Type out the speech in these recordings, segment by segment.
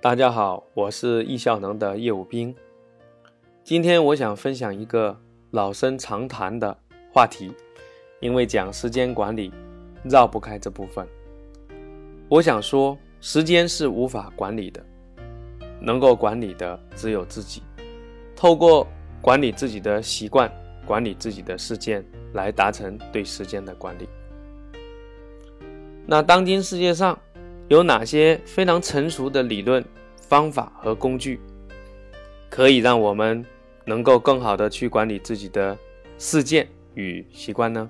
大家好，我是易效能的业务兵。今天我想分享一个老生常谈的话题，因为讲时间管理绕不开这部分。我想说，时间是无法管理的，能够管理的只有自己。透过管理自己的习惯，管理自己的事件，来达成对时间的管理。那当今世界上，有哪些非常成熟的理论、方法和工具，可以让我们能够更好的去管理自己的事件与习惯呢？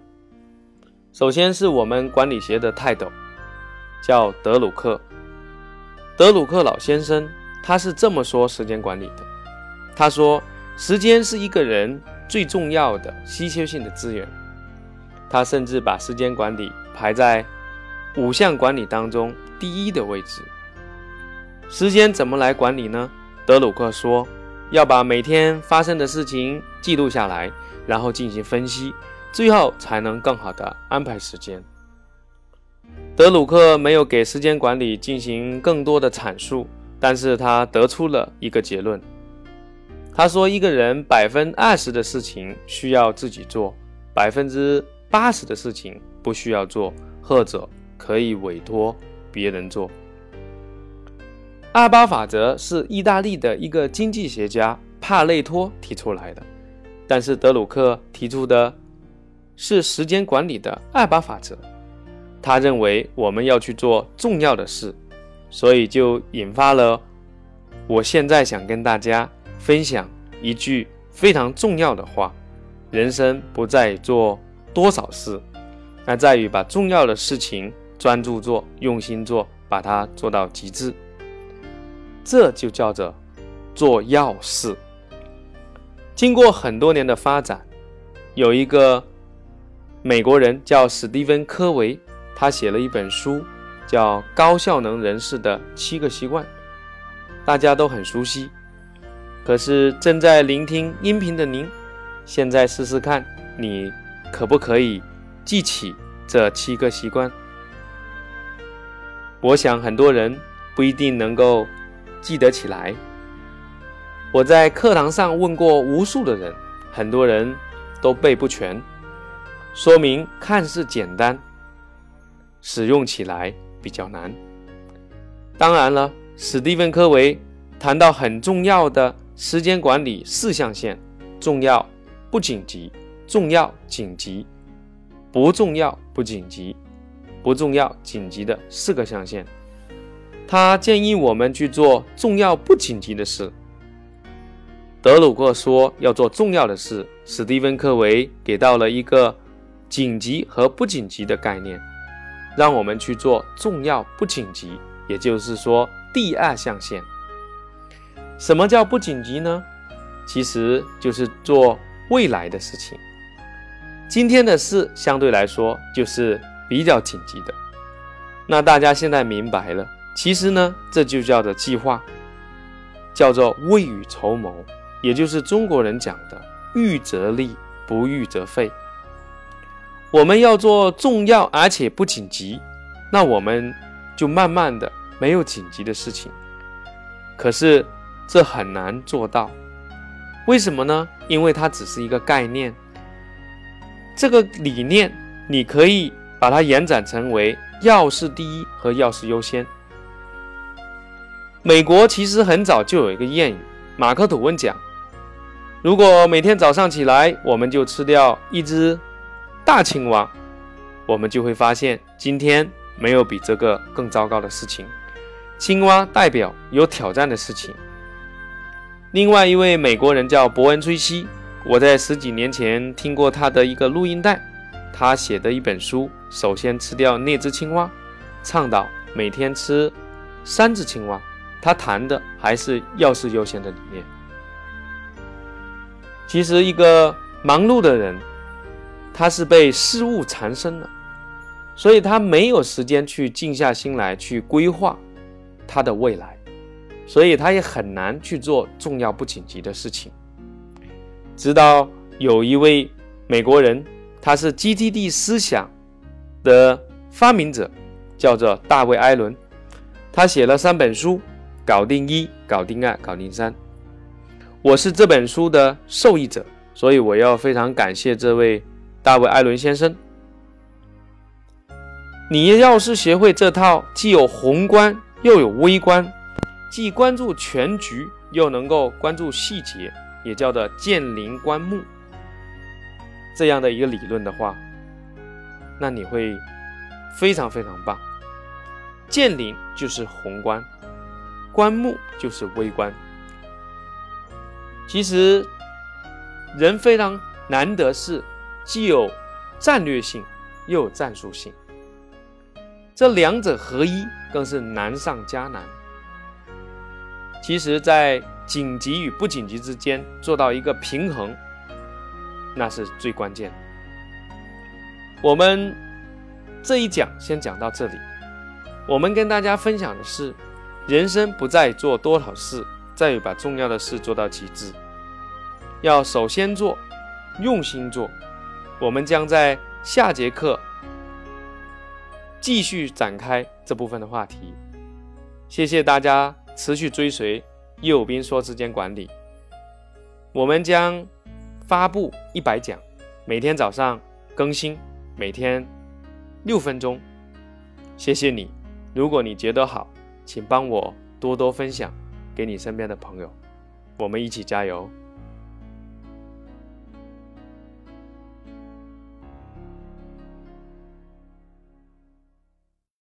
首先是我们管理学的泰斗，叫德鲁克。德鲁克老先生他是这么说时间管理的：他说，时间是一个人最重要的稀缺性的资源。他甚至把时间管理排在五项管理当中。第一的位置，时间怎么来管理呢？德鲁克说，要把每天发生的事情记录下来，然后进行分析，最后才能更好的安排时间。德鲁克没有给时间管理进行更多的阐述，但是他得出了一个结论。他说，一个人百分二十的事情需要自己做，百分之八十的事情不需要做，或者可以委托。别人做。二八法则是意大利的一个经济学家帕累托提出来的，但是德鲁克提出的是时间管理的二八法则。他认为我们要去做重要的事，所以就引发了我现在想跟大家分享一句非常重要的话：人生不在做多少事，而在于把重要的事情。专注做，用心做，把它做到极致，这就叫做做要事。经过很多年的发展，有一个美国人叫史蒂芬·科维，他写了一本书，叫《高效能人士的七个习惯》，大家都很熟悉。可是正在聆听音频的您，现在试试看，你可不可以记起这七个习惯？我想很多人不一定能够记得起来。我在课堂上问过无数的人，很多人都背不全，说明看似简单，使用起来比较难。当然了，史蒂芬·科维谈到很重要的时间管理四象限：重要、不紧急、重要、紧急、不重要、不紧急。不重要、紧急的四个象限，他建议我们去做重要不紧急的事。德鲁克说要做重要的事，史蒂芬·科维给到了一个紧急和不紧急的概念，让我们去做重要不紧急，也就是说第二象限。什么叫不紧急呢？其实就是做未来的事情。今天的事相对来说就是。比较紧急的，那大家现在明白了，其实呢，这就叫做计划，叫做未雨绸缪，也就是中国人讲的“预则立，不预则废”。我们要做重要而且不紧急，那我们就慢慢的没有紧急的事情。可是这很难做到，为什么呢？因为它只是一个概念，这个理念你可以。把它延展成为要事第一和要事优先。美国其实很早就有一个谚语，马克吐温讲：如果每天早上起来我们就吃掉一只大青蛙，我们就会发现今天没有比这个更糟糕的事情。青蛙代表有挑战的事情。另外一位美国人叫伯恩·崔西，我在十几年前听过他的一个录音带。他写的一本书，首先吃掉那只青蛙，倡导每天吃三只青蛙。他谈的还是要事优先的理念。其实，一个忙碌的人，他是被事物缠身了，所以他没有时间去静下心来去规划他的未来，所以他也很难去做重要不紧急的事情。直到有一位美国人。他是 GTD 思想的发明者，叫做大卫·艾伦。他写了三本书，搞定一，搞定二，搞定三。我是这本书的受益者，所以我要非常感谢这位大卫·艾伦先生。你要是学会这套既有宏观又有微观，既关注全局又能够关注细节，也叫做见林观木这样的一个理论的话，那你会非常非常棒。见林就是宏观。观目就是微观。其实，人非常难得是既有战略性又有战术性，这两者合一更是难上加难。其实，在紧急与不紧急之间做到一个平衡，那是最关键的。我们这一讲先讲到这里，我们跟大家分享的是。人生不在做多少事，在于把重要的事做到极致。要首先做，用心做。我们将在下节课继续展开这部分的话题。谢谢大家持续追随叶有斌说时间管理。我们将发布一百讲，每天早上更新，每天六分钟。谢谢你，如果你觉得好。请帮我多多分享给你身边的朋友，我们一起加油。